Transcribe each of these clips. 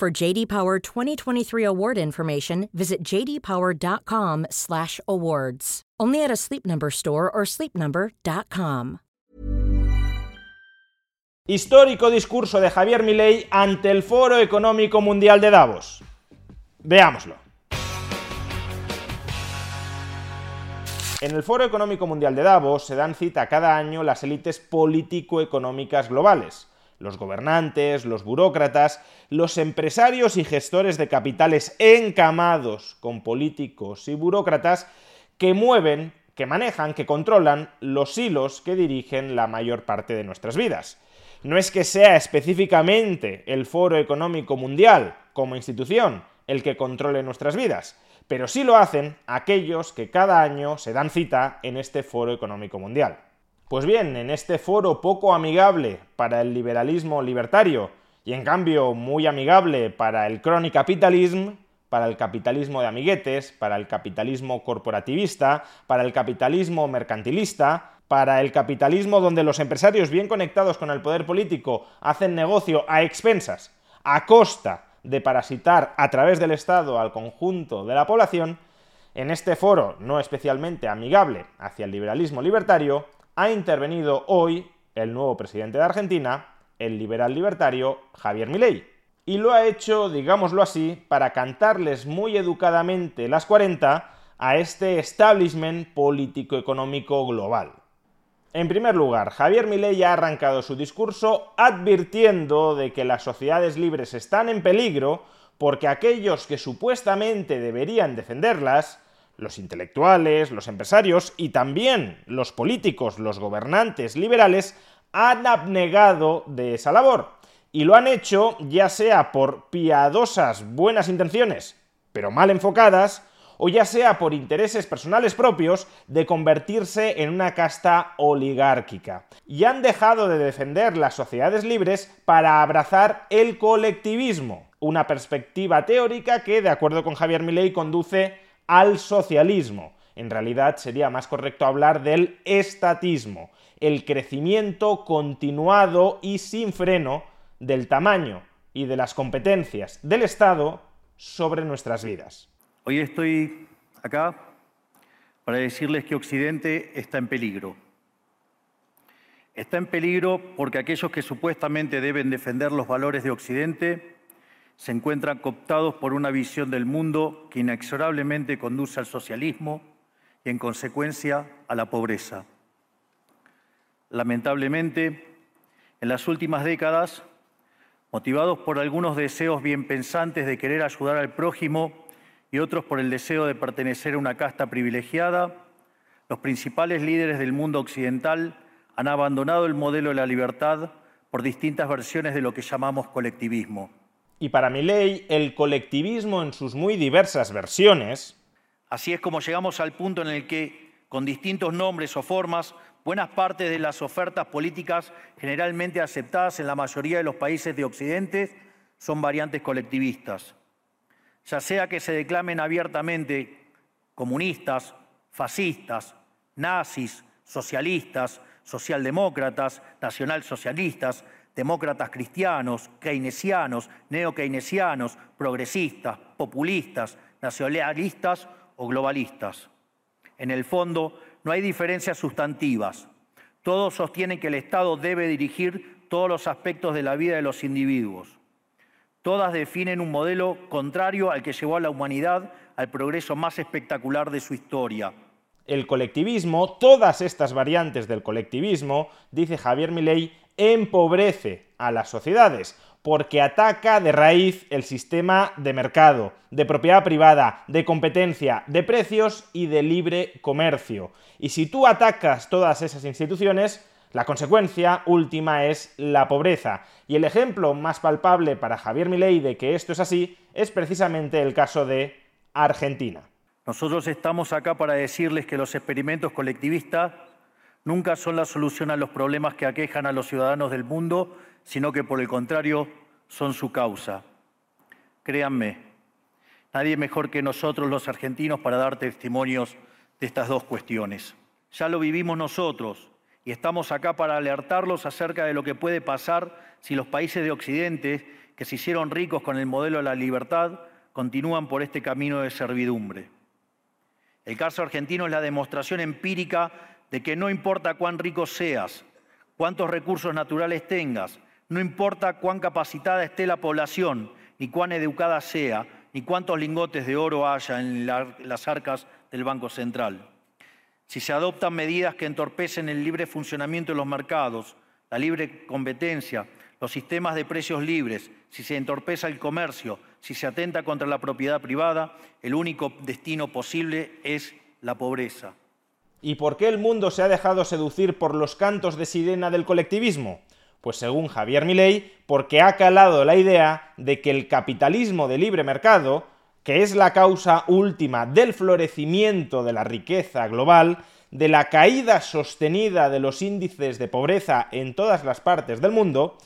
For JD Power 2023 award information, visit jdpower.com/awards. Only at a Sleep Number store or sleepnumber.com. Histórico discurso de Javier Milei ante el Foro Económico Mundial de Davos. Veámoslo. En el Foro Económico Mundial de Davos se dan cita cada año las élites político-económicas globales, los gobernantes, los burócratas, los empresarios y gestores de capitales encamados con políticos y burócratas que mueven, que manejan, que controlan los hilos que dirigen la mayor parte de nuestras vidas. No es que sea específicamente el Foro Económico Mundial como institución el que controle nuestras vidas, pero sí lo hacen aquellos que cada año se dan cita en este Foro Económico Mundial. Pues bien, en este foro poco amigable para el liberalismo libertario y en cambio muy amigable para el capitalismo, para el capitalismo de amiguetes, para el capitalismo corporativista, para el capitalismo mercantilista, para el capitalismo donde los empresarios bien conectados con el poder político hacen negocio a expensas, a costa de parasitar a través del Estado al conjunto de la población, en este foro no especialmente amigable hacia el liberalismo libertario, ha intervenido hoy el nuevo presidente de Argentina, el liberal libertario Javier Milei. Y lo ha hecho, digámoslo así, para cantarles muy educadamente las 40 a este establishment político-económico global. En primer lugar, Javier Milei ha arrancado su discurso advirtiendo de que las sociedades libres están en peligro porque aquellos que supuestamente deberían defenderlas, los intelectuales, los empresarios y también los políticos, los gobernantes liberales, han abnegado de esa labor. Y lo han hecho ya sea por piadosas buenas intenciones, pero mal enfocadas, o ya sea por intereses personales propios de convertirse en una casta oligárquica. Y han dejado de defender las sociedades libres para abrazar el colectivismo, una perspectiva teórica que, de acuerdo con Javier Milei, conduce al socialismo. En realidad sería más correcto hablar del estatismo, el crecimiento continuado y sin freno del tamaño y de las competencias del Estado sobre nuestras vidas. Hoy estoy acá para decirles que Occidente está en peligro. Está en peligro porque aquellos que supuestamente deben defender los valores de Occidente se encuentran cooptados por una visión del mundo que inexorablemente conduce al socialismo y en consecuencia a la pobreza. Lamentablemente, en las últimas décadas, motivados por algunos deseos bien pensantes de querer ayudar al prójimo y otros por el deseo de pertenecer a una casta privilegiada, los principales líderes del mundo occidental han abandonado el modelo de la libertad por distintas versiones de lo que llamamos colectivismo. Y para mi ley, el colectivismo en sus muy diversas versiones... Así es como llegamos al punto en el que, con distintos nombres o formas, buenas partes de las ofertas políticas generalmente aceptadas en la mayoría de los países de Occidente son variantes colectivistas. Ya sea que se declamen abiertamente comunistas, fascistas, nazis, socialistas, socialdemócratas, nacionalsocialistas, demócratas cristianos, keynesianos, neokeynesianos, progresistas, populistas, nacionalistas o globalistas. En el fondo, no hay diferencias sustantivas. Todos sostienen que el Estado debe dirigir todos los aspectos de la vida de los individuos. Todas definen un modelo contrario al que llevó a la humanidad al progreso más espectacular de su historia. El colectivismo, todas estas variantes del colectivismo, dice Javier Milei, empobrece a las sociedades porque ataca de raíz el sistema de mercado, de propiedad privada, de competencia, de precios y de libre comercio. Y si tú atacas todas esas instituciones, La consecuencia última es la pobreza, y el ejemplo más palpable para Javier Milei de que esto es así es precisamente el caso de Argentina. Nosotros estamos acá para decirles que los experimentos colectivistas nunca son la solución a los problemas que aquejan a los ciudadanos del mundo, sino que por el contrario son su causa. Créanme, nadie mejor que nosotros los argentinos para dar testimonios de estas dos cuestiones. Ya lo vivimos nosotros y estamos acá para alertarlos acerca de lo que puede pasar si los países de Occidente, que se hicieron ricos con el modelo de la libertad, continúan por este camino de servidumbre. El caso argentino es la demostración empírica de que no importa cuán rico seas, cuántos recursos naturales tengas, no importa cuán capacitada esté la población, ni cuán educada sea, ni cuántos lingotes de oro haya en las arcas del Banco Central. Si se adoptan medidas que entorpecen el libre funcionamiento de los mercados, la libre competencia, los sistemas de precios libres, si se entorpeza el comercio, si se atenta contra la propiedad privada, el único destino posible es la pobreza. ¿Y por qué el mundo se ha dejado seducir por los cantos de sirena del colectivismo? Pues según Javier Milei, porque ha calado la idea de que el capitalismo de libre mercado, que es la causa última del florecimiento de la riqueza global, de la caída sostenida de los índices de pobreza en todas las partes del mundo,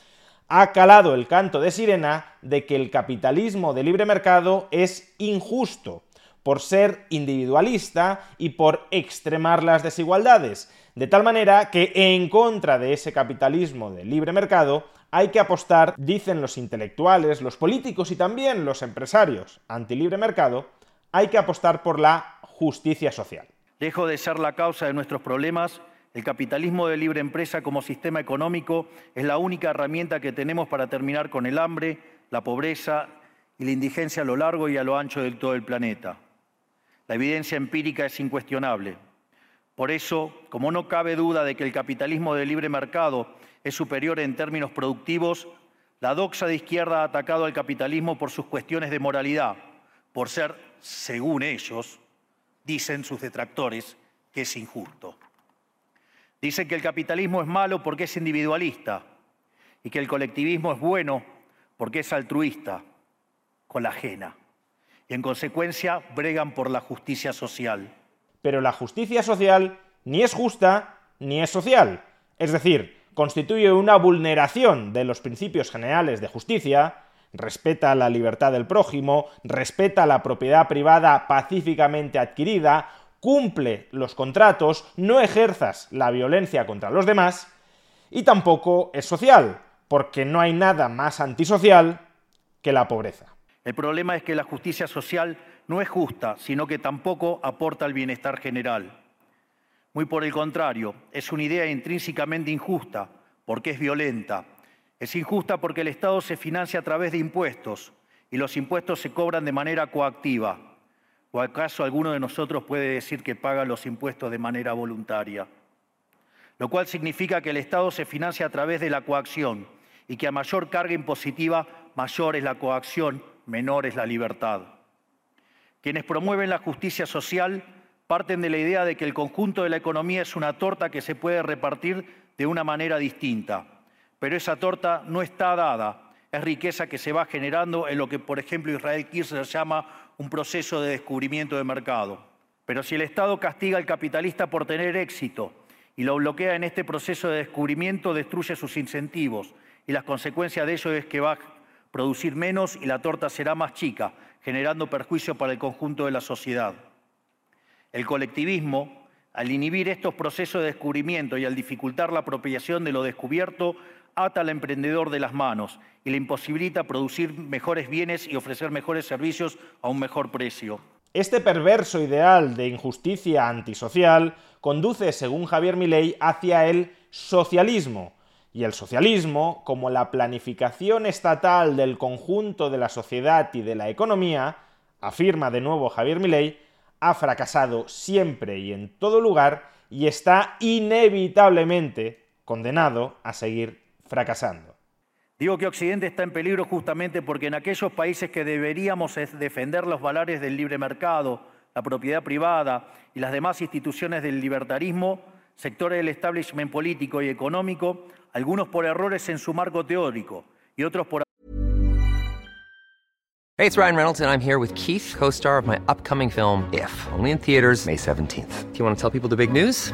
ha calado el canto de sirena de que el capitalismo de libre mercado es injusto, por ser individualista y por extremar las desigualdades, de tal manera que en contra de ese capitalismo de libre mercado hay que apostar, dicen los intelectuales, los políticos y también los empresarios anti-libre mercado, hay que apostar por la justicia social. Dejo de ser la causa de nuestros problemas, el capitalismo de libre empresa como sistema económico es la única herramienta que tenemos para terminar con el hambre, la pobreza y la indigencia a lo largo y a lo ancho de todo el planeta. La evidencia empírica es incuestionable. Por eso, como no cabe duda de que el capitalismo de libre mercado es superior en términos productivos, la doxa de izquierda ha atacado al capitalismo por sus cuestiones de moralidad, por ser, según ellos, dicen sus detractores, que es injusto. Dicen que el capitalismo es malo porque es individualista y que el colectivismo es bueno porque es altruista, con la ajena y en consecuencia bregan por la justicia social. Pero la justicia social ni es justa ni es social. Es decir, constituye una vulneración de los principios generales de justicia, respeta la libertad del prójimo, respeta la propiedad privada pacíficamente adquirida, cumple los contratos, no ejerzas la violencia contra los demás, y tampoco es social, porque no hay nada más antisocial que la pobreza. El problema es que la justicia social no es justa, sino que tampoco aporta al bienestar general. Muy por el contrario, es una idea intrínsecamente injusta, porque es violenta. Es injusta porque el Estado se financia a través de impuestos y los impuestos se cobran de manera coactiva. ¿O acaso alguno de nosotros puede decir que paga los impuestos de manera voluntaria? Lo cual significa que el Estado se financia a través de la coacción y que a mayor carga impositiva, mayor es la coacción menor es la libertad. Quienes promueven la justicia social parten de la idea de que el conjunto de la economía es una torta que se puede repartir de una manera distinta, pero esa torta no está dada, es riqueza que se va generando en lo que, por ejemplo, Israel Kirchner llama un proceso de descubrimiento de mercado. Pero si el Estado castiga al capitalista por tener éxito y lo bloquea en este proceso de descubrimiento, destruye sus incentivos y las consecuencias de ello es que va producir menos y la torta será más chica, generando perjuicio para el conjunto de la sociedad. El colectivismo, al inhibir estos procesos de descubrimiento y al dificultar la apropiación de lo descubierto, ata al emprendedor de las manos y le imposibilita producir mejores bienes y ofrecer mejores servicios a un mejor precio. Este perverso ideal de injusticia antisocial conduce, según Javier Milei, hacia el socialismo, y el socialismo, como la planificación estatal del conjunto de la sociedad y de la economía, afirma de nuevo Javier Milei, ha fracasado siempre y en todo lugar y está inevitablemente condenado a seguir fracasando. Digo que Occidente está en peligro justamente porque en aquellos países que deberíamos defender los valores del libre mercado, la propiedad privada y las demás instituciones del libertarismo, sectores del establishment político y económico, algunos por errores en su marco teórico y otros por Hey, it's Ryan Reynolds and I'm here with Keith, co-star of my upcoming film If, only in theaters May 17th. Do you want to tell people the big news?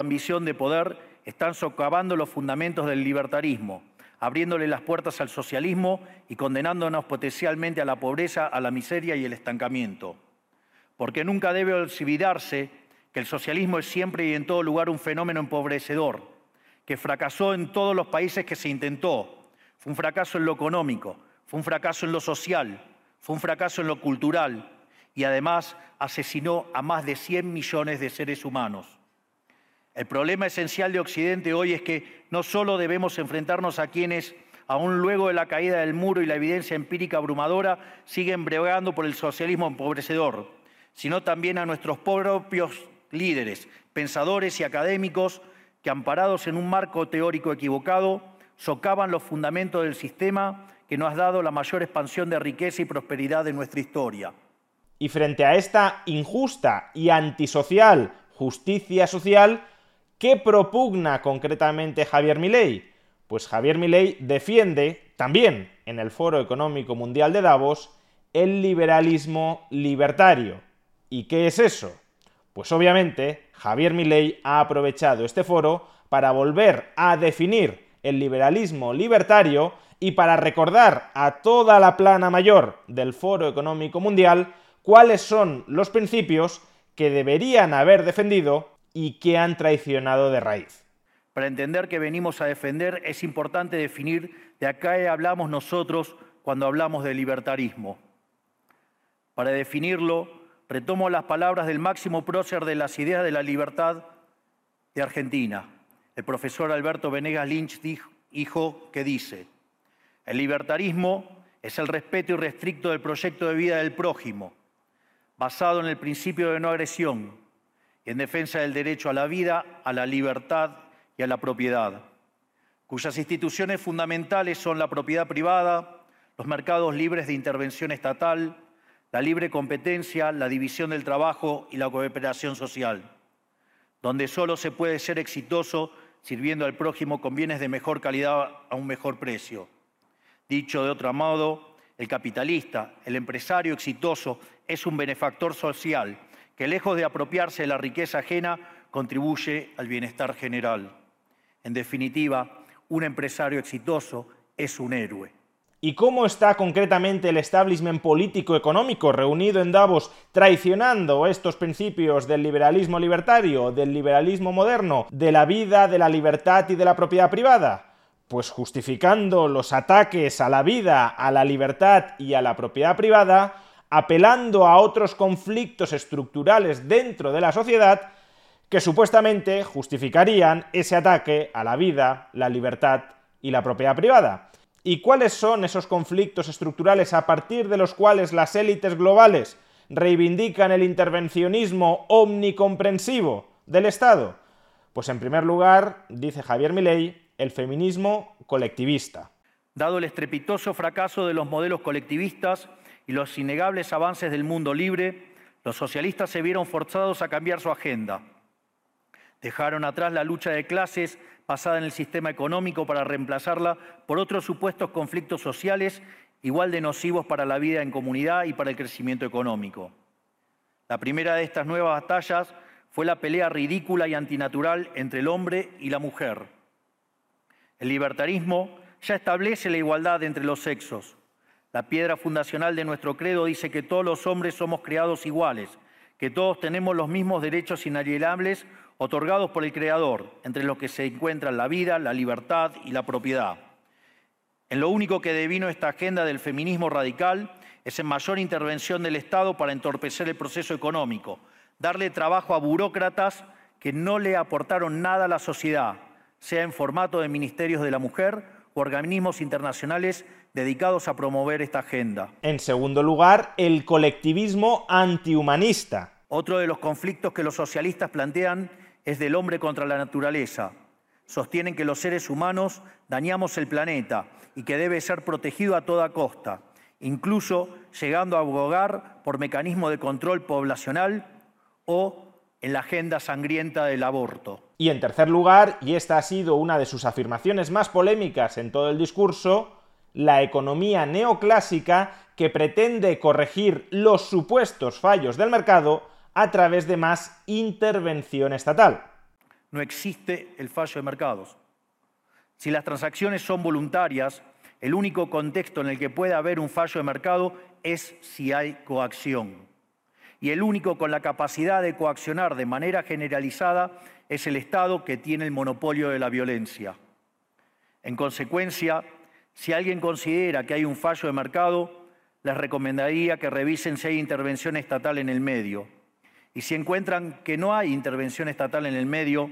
Ambición de poder están socavando los fundamentos del libertarismo, abriéndole las puertas al socialismo y condenándonos potencialmente a la pobreza, a la miseria y el estancamiento. Porque nunca debe olvidarse que el socialismo es siempre y en todo lugar un fenómeno empobrecedor, que fracasó en todos los países que se intentó. Fue un fracaso en lo económico, fue un fracaso en lo social, fue un fracaso en lo cultural y además asesinó a más de 100 millones de seres humanos. El problema esencial de Occidente hoy es que no solo debemos enfrentarnos a quienes, aún luego de la caída del muro y la evidencia empírica abrumadora, siguen bregando por el socialismo empobrecedor, sino también a nuestros propios líderes, pensadores y académicos que, amparados en un marco teórico equivocado, socavan los fundamentos del sistema que nos ha dado la mayor expansión de riqueza y prosperidad de nuestra historia. Y frente a esta injusta y antisocial justicia social, ¿Qué propugna concretamente Javier Milei? Pues Javier Milei defiende también en el Foro Económico Mundial de Davos el liberalismo libertario. ¿Y qué es eso? Pues obviamente Javier Milei ha aprovechado este foro para volver a definir el liberalismo libertario y para recordar a toda la plana mayor del Foro Económico Mundial cuáles son los principios que deberían haber defendido y que han traicionado de raíz. Para entender que venimos a defender es importante definir de acá hablamos nosotros cuando hablamos de libertarismo. Para definirlo, retomo las palabras del máximo prócer de las ideas de la libertad de Argentina, el profesor Alberto Venegas Lynch dijo que dice, el libertarismo es el respeto irrestricto del proyecto de vida del prójimo, basado en el principio de no agresión, en defensa del derecho a la vida, a la libertad y a la propiedad, cuyas instituciones fundamentales son la propiedad privada, los mercados libres de intervención estatal, la libre competencia, la división del trabajo y la cooperación social, donde solo se puede ser exitoso sirviendo al prójimo con bienes de mejor calidad a un mejor precio. Dicho de otro modo, el capitalista, el empresario exitoso, es un benefactor social que lejos de apropiarse de la riqueza ajena, contribuye al bienestar general. En definitiva, un empresario exitoso es un héroe. ¿Y cómo está concretamente el establishment político-económico reunido en Davos traicionando estos principios del liberalismo libertario, del liberalismo moderno, de la vida, de la libertad y de la propiedad privada? Pues justificando los ataques a la vida, a la libertad y a la propiedad privada, apelando a otros conflictos estructurales dentro de la sociedad que supuestamente justificarían ese ataque a la vida, la libertad y la propiedad privada. ¿Y cuáles son esos conflictos estructurales a partir de los cuales las élites globales reivindican el intervencionismo omnicomprensivo del Estado? Pues en primer lugar, dice Javier Milei, el feminismo colectivista. Dado el estrepitoso fracaso de los modelos colectivistas y los innegables avances del mundo libre, los socialistas se vieron forzados a cambiar su agenda. Dejaron atrás la lucha de clases basada en el sistema económico para reemplazarla por otros supuestos conflictos sociales igual de nocivos para la vida en comunidad y para el crecimiento económico. La primera de estas nuevas batallas fue la pelea ridícula y antinatural entre el hombre y la mujer. El libertarismo ya establece la igualdad entre los sexos. La piedra fundacional de nuestro credo dice que todos los hombres somos creados iguales, que todos tenemos los mismos derechos inalienables otorgados por el Creador, entre los que se encuentran la vida, la libertad y la propiedad. En lo único que devino esta agenda del feminismo radical es en mayor intervención del Estado para entorpecer el proceso económico, darle trabajo a burócratas que no le aportaron nada a la sociedad, sea en formato de ministerios de la mujer organismos internacionales dedicados a promover esta agenda. En segundo lugar, el colectivismo antihumanista. Otro de los conflictos que los socialistas plantean es del hombre contra la naturaleza. Sostienen que los seres humanos dañamos el planeta y que debe ser protegido a toda costa, incluso llegando a abogar por mecanismos de control poblacional o en la agenda sangrienta del aborto. Y en tercer lugar, y esta ha sido una de sus afirmaciones más polémicas en todo el discurso, la economía neoclásica que pretende corregir los supuestos fallos del mercado a través de más intervención estatal. No existe el fallo de mercados. Si las transacciones son voluntarias, el único contexto en el que puede haber un fallo de mercado es si hay coacción. Y el único con la capacidad de coaccionar de manera generalizada es el Estado que tiene el monopolio de la violencia. En consecuencia, si alguien considera que hay un fallo de mercado, les recomendaría que revisen si hay intervención estatal en el medio. Y si encuentran que no hay intervención estatal en el medio,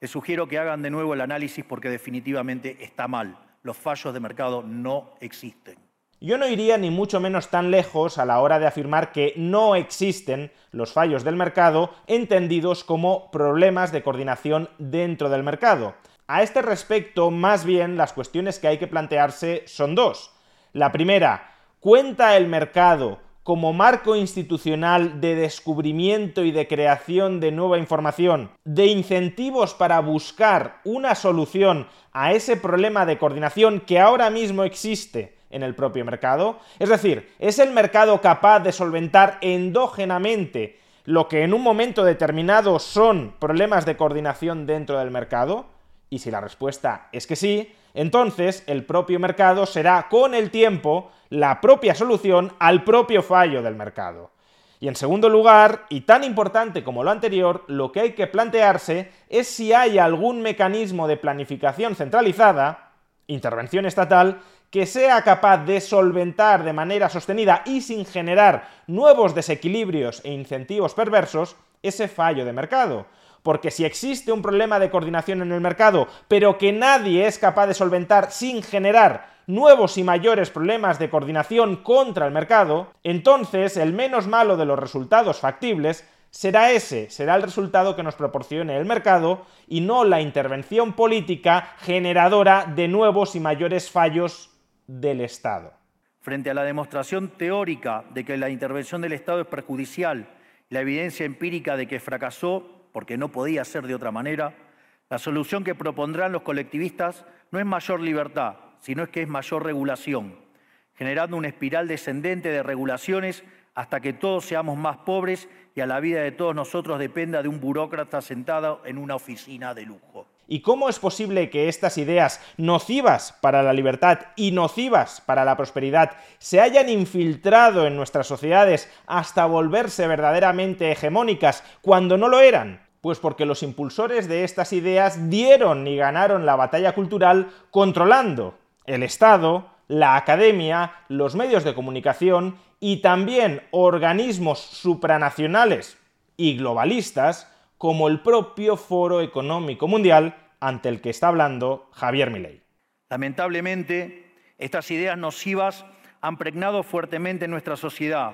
les sugiero que hagan de nuevo el análisis porque definitivamente está mal. Los fallos de mercado no existen. Yo no iría ni mucho menos tan lejos a la hora de afirmar que no existen los fallos del mercado entendidos como problemas de coordinación dentro del mercado. A este respecto, más bien, las cuestiones que hay que plantearse son dos. La primera, ¿cuenta el mercado como marco institucional de descubrimiento y de creación de nueva información, de incentivos para buscar una solución a ese problema de coordinación que ahora mismo existe en el propio mercado? Es decir, ¿es el mercado capaz de solventar endógenamente lo que en un momento determinado son problemas de coordinación dentro del mercado? Y si la respuesta es que sí, entonces el propio mercado será con el tiempo la propia solución al propio fallo del mercado. Y en segundo lugar, y tan importante como lo anterior, lo que hay que plantearse es si hay algún mecanismo de planificación centralizada, intervención estatal, que sea capaz de solventar de manera sostenida y sin generar nuevos desequilibrios e incentivos perversos ese fallo de mercado. Porque si existe un problema de coordinación en el mercado, pero que nadie es capaz de solventar sin generar nuevos y mayores problemas de coordinación contra el mercado, entonces el menos malo de los resultados factibles será ese, será el resultado que nos proporcione el mercado y no la intervención política generadora de nuevos y mayores fallos del Estado. Frente a la demostración teórica de que la intervención del Estado es perjudicial, la evidencia empírica de que fracasó porque no podía ser de otra manera, la solución que propondrán los colectivistas no es mayor libertad, sino es que es mayor regulación, generando una espiral descendente de regulaciones hasta que todos seamos más pobres y a la vida de todos nosotros dependa de un burócrata sentado en una oficina de lujo. ¿Y cómo es posible que estas ideas nocivas para la libertad y nocivas para la prosperidad se hayan infiltrado en nuestras sociedades hasta volverse verdaderamente hegemónicas cuando no lo eran? Pues porque los impulsores de estas ideas dieron y ganaron la batalla cultural controlando el Estado, la academia, los medios de comunicación y también organismos supranacionales y globalistas como el propio Foro Económico Mundial ante el que está hablando Javier Milei. Lamentablemente, estas ideas nocivas han pregnado fuertemente nuestra sociedad.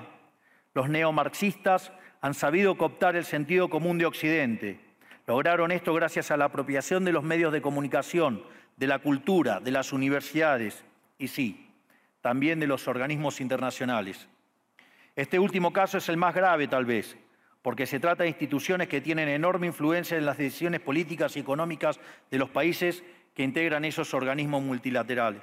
Los neomarxistas han sabido cooptar el sentido común de Occidente. Lograron esto gracias a la apropiación de los medios de comunicación, de la cultura, de las universidades y sí, también de los organismos internacionales. Este último caso es el más grave tal vez, porque se trata de instituciones que tienen enorme influencia en las decisiones políticas y económicas de los países que integran esos organismos multilaterales.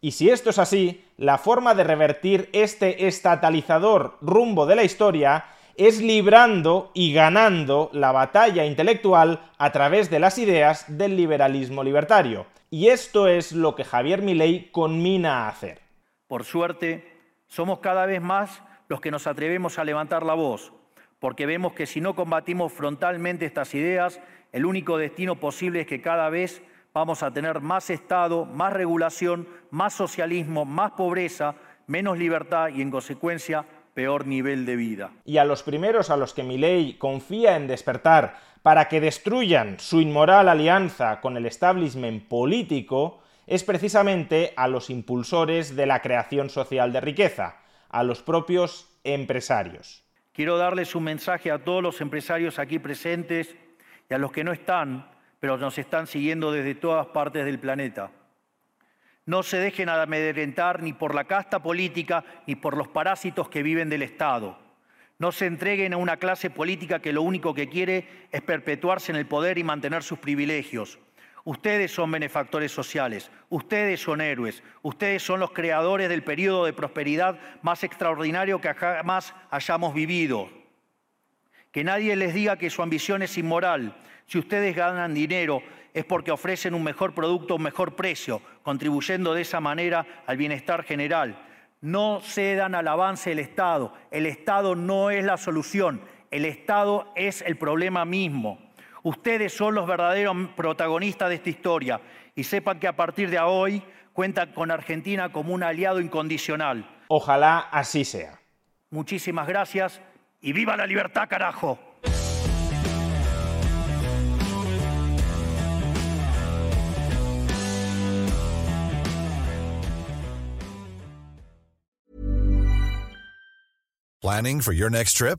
Y si esto es así, la forma de revertir este estatalizador rumbo de la historia es librando y ganando la batalla intelectual a través de las ideas del liberalismo libertario. Y esto es lo que Javier Milei conmina a hacer. Por suerte, somos cada vez más los que nos atrevemos a levantar la voz, porque vemos que si no combatimos frontalmente estas ideas, el único destino posible es que cada vez vamos a tener más Estado, más regulación, más socialismo, más pobreza, menos libertad y, en consecuencia, peor nivel de vida. Y a los primeros a los que Milei confía en despertar para que destruyan su inmoral alianza con el establishment político es precisamente a los impulsores de la creación social de riqueza, a los propios empresarios. Quiero darles un mensaje a todos los empresarios aquí presentes y a los que no están, pero nos están siguiendo desde todas partes del planeta. No se dejen amedrentar ni por la casta política ni por los parásitos que viven del Estado. No se entreguen a una clase política que lo único que quiere es perpetuarse en el poder y mantener sus privilegios. Ustedes son benefactores sociales, ustedes son héroes, ustedes son los creadores del periodo de prosperidad más extraordinario que jamás hayamos vivido. Que nadie les diga que su ambición es inmoral. Si ustedes ganan dinero, es porque ofrecen un mejor producto un mejor precio, contribuyendo de esa manera al bienestar general. No cedan al avance del Estado. El Estado no es la solución, el Estado es el problema mismo. Ustedes son los verdaderos protagonistas de esta historia y sepan que a partir de hoy cuentan con Argentina como un aliado incondicional. Ojalá así sea. Muchísimas gracias y viva la libertad, carajo. Planning for your next trip?